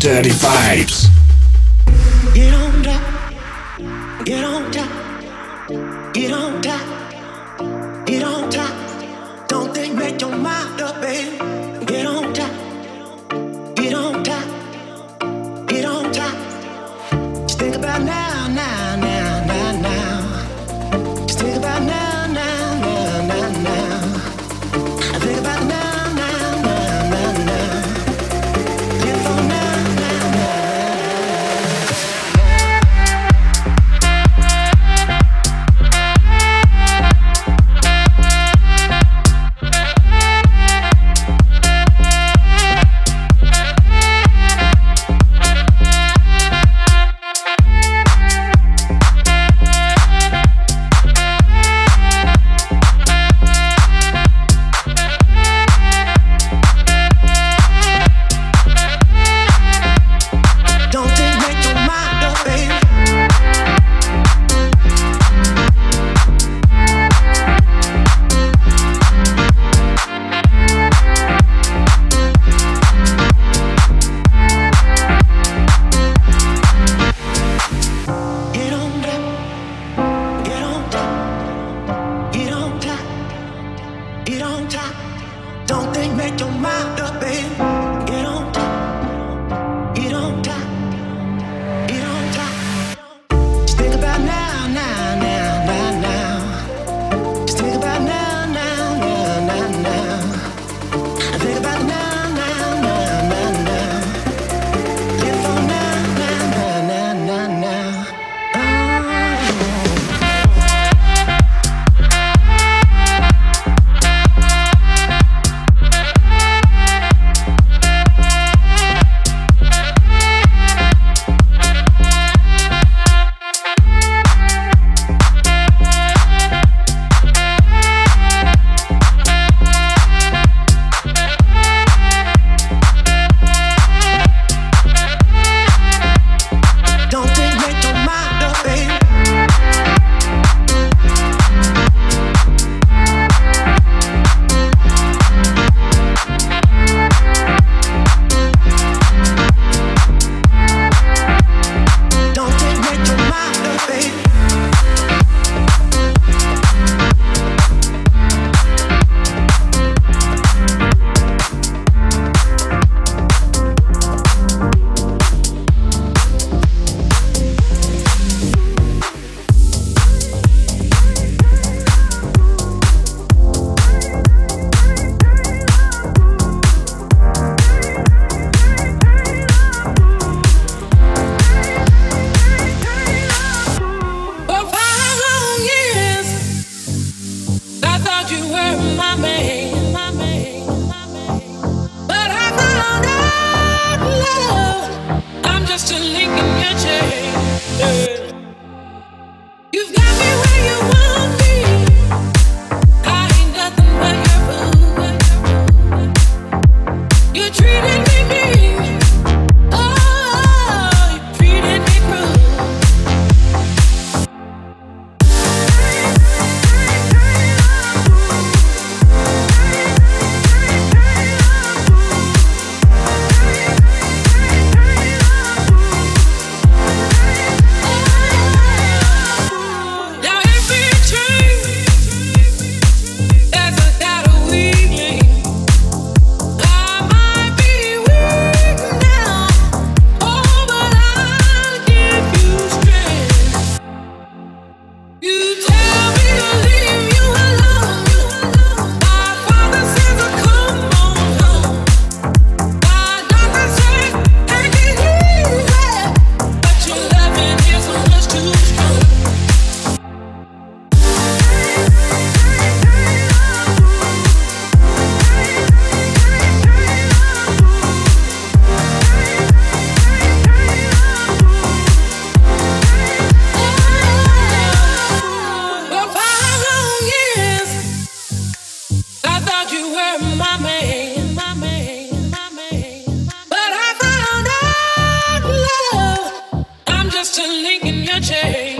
Dirty Vibes. Link in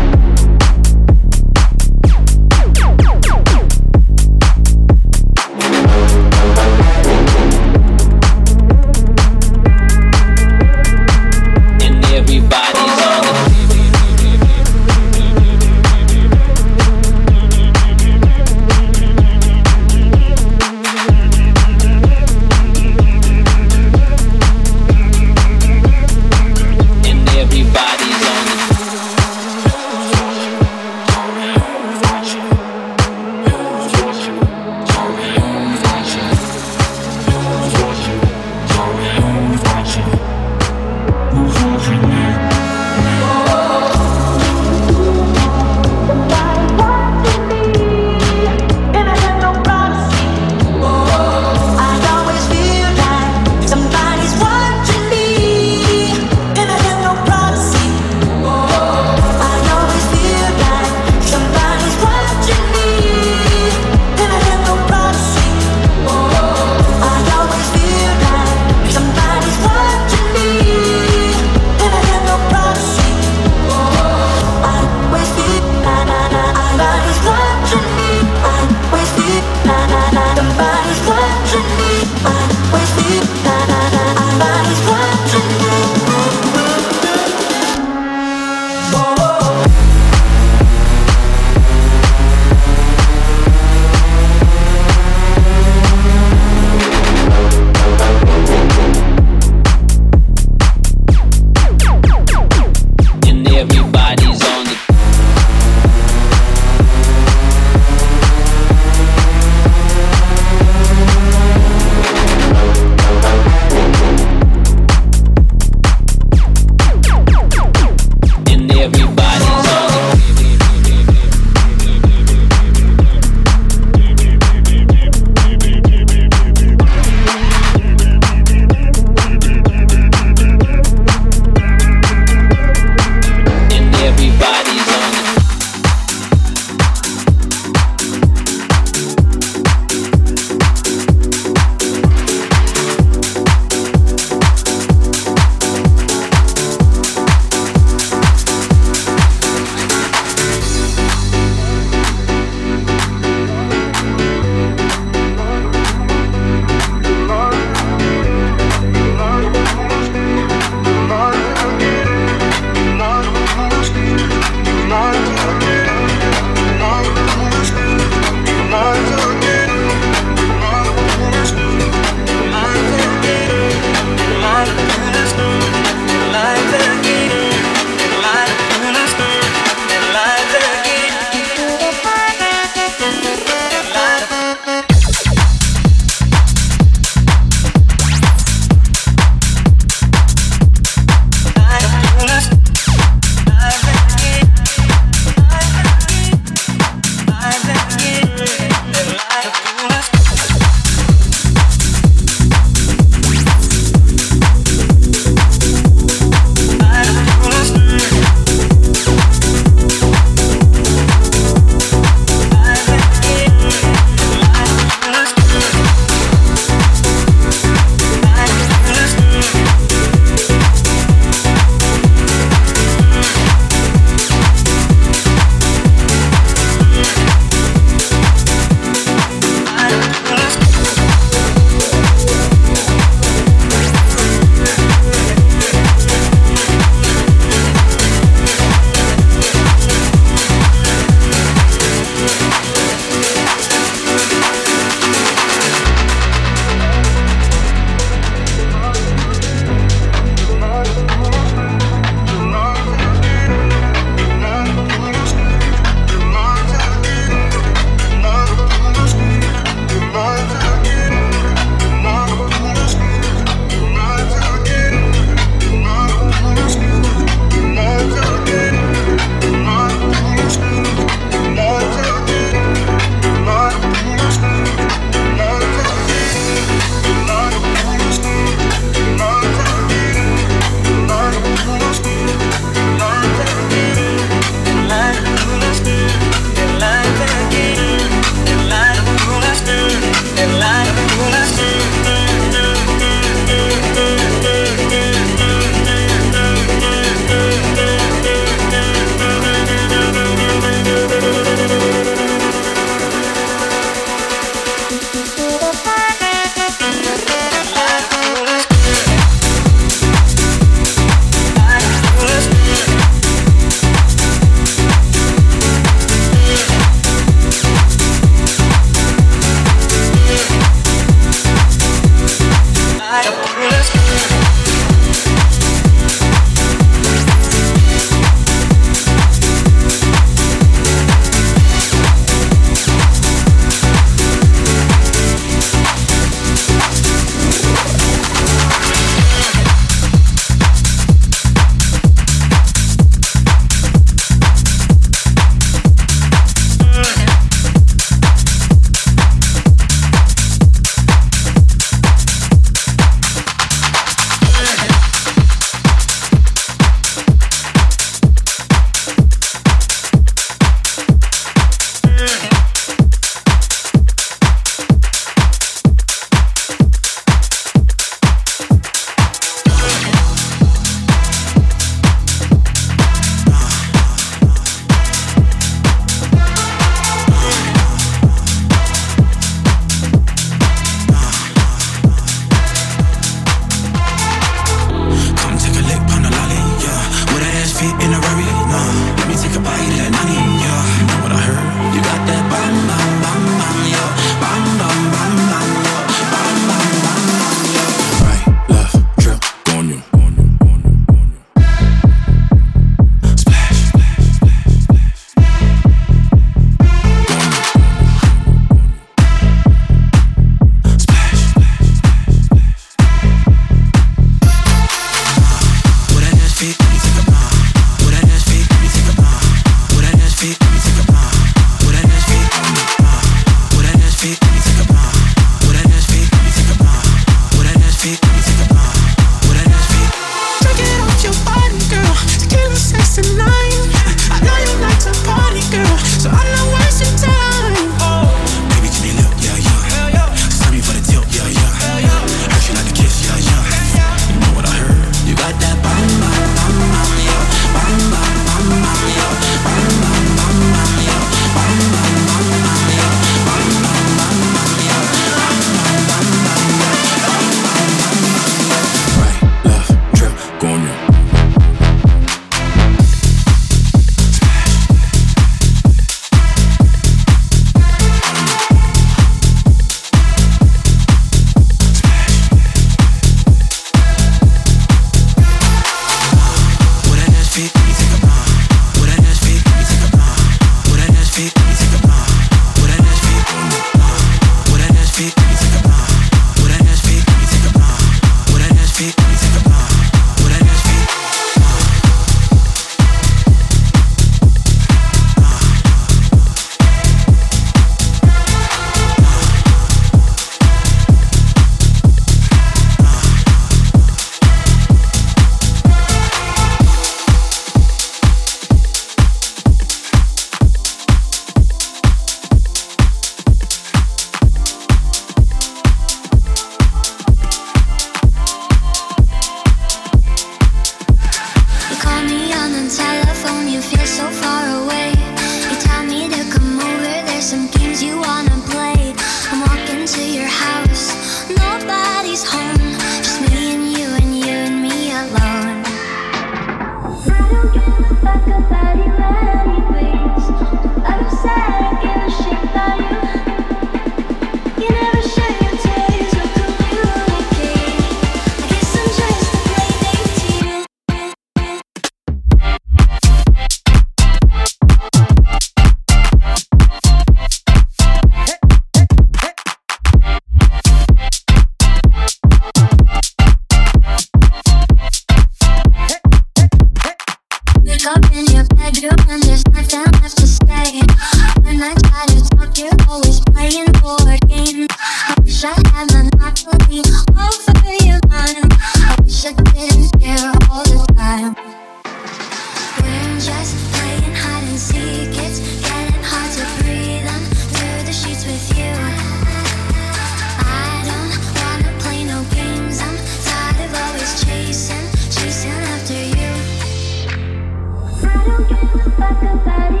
You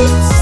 Beats.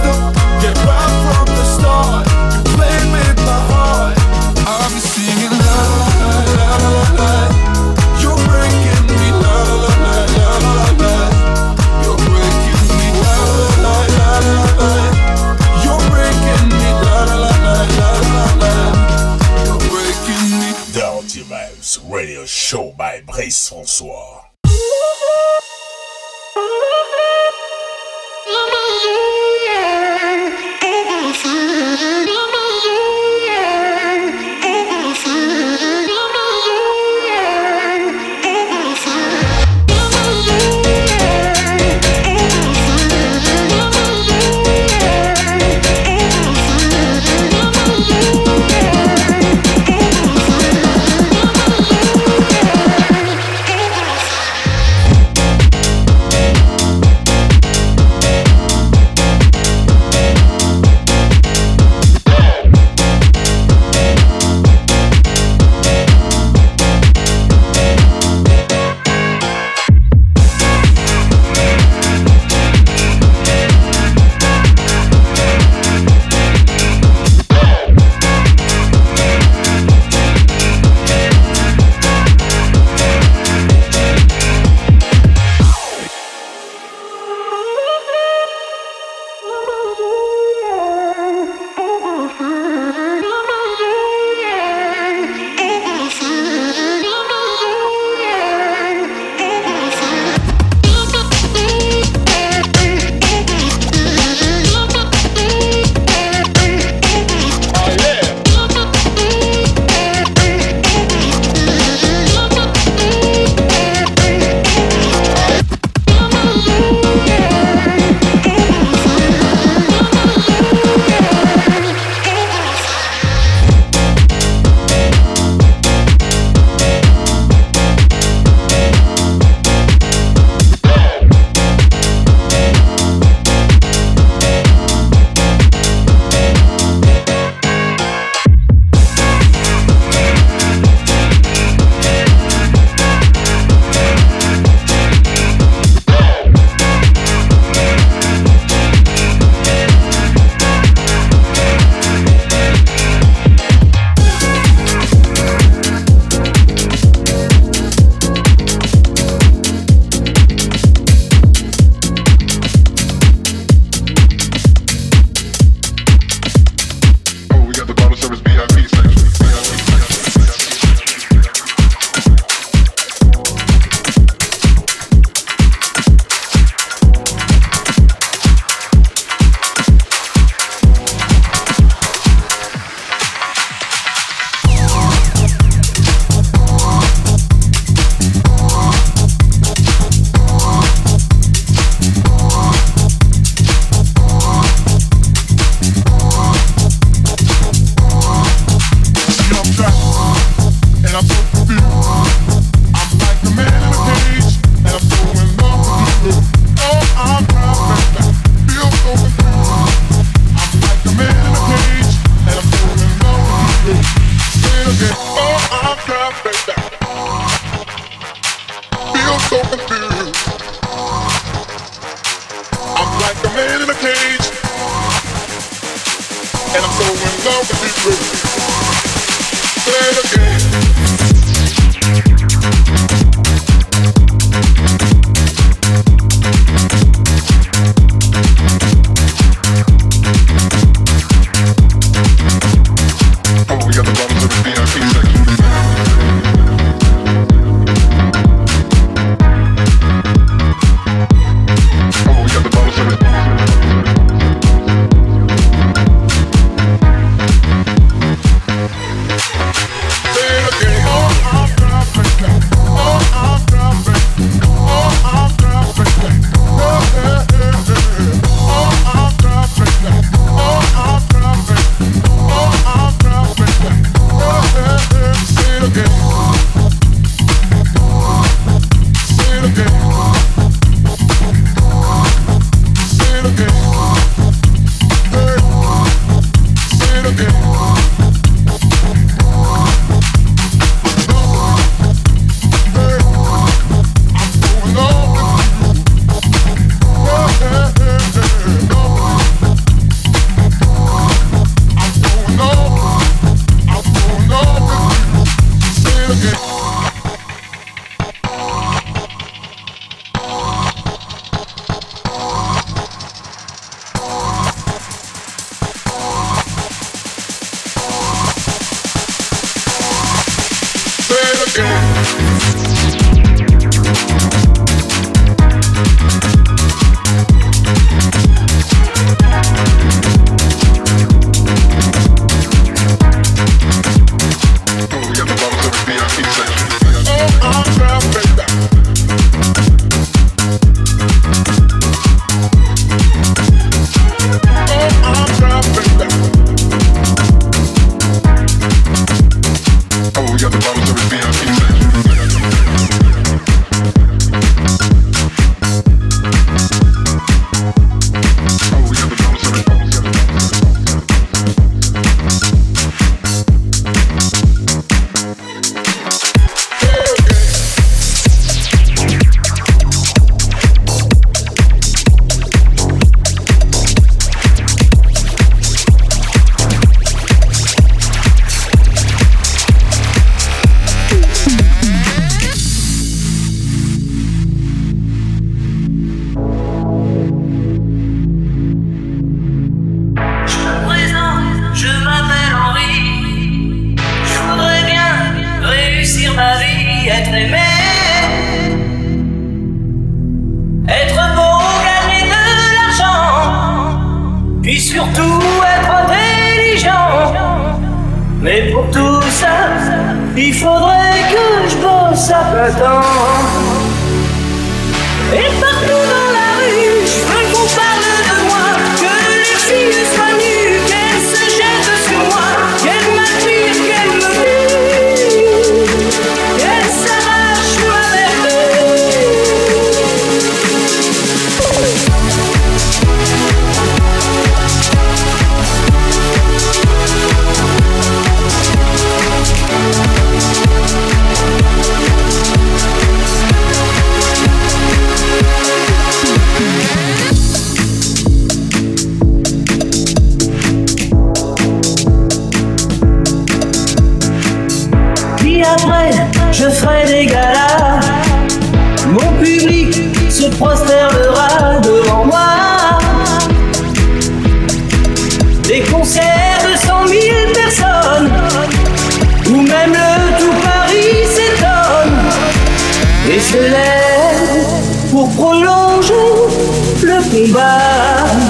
love.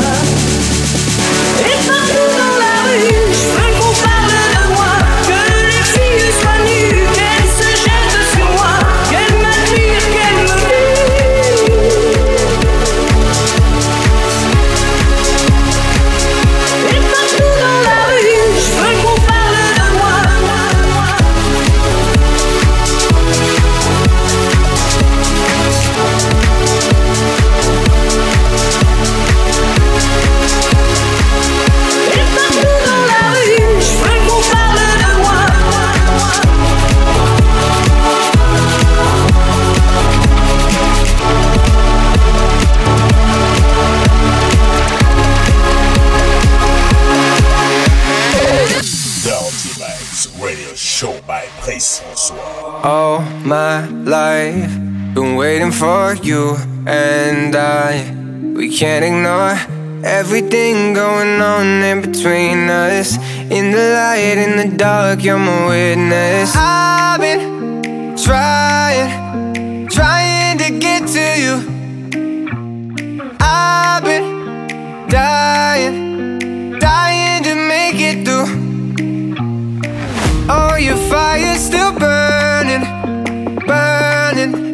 My life, been waiting for you and I. We can't ignore everything going on in between us. In the light, in the dark, you're my witness. I've been trying,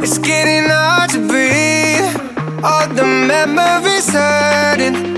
It's getting hard to breathe. All the memories hurting,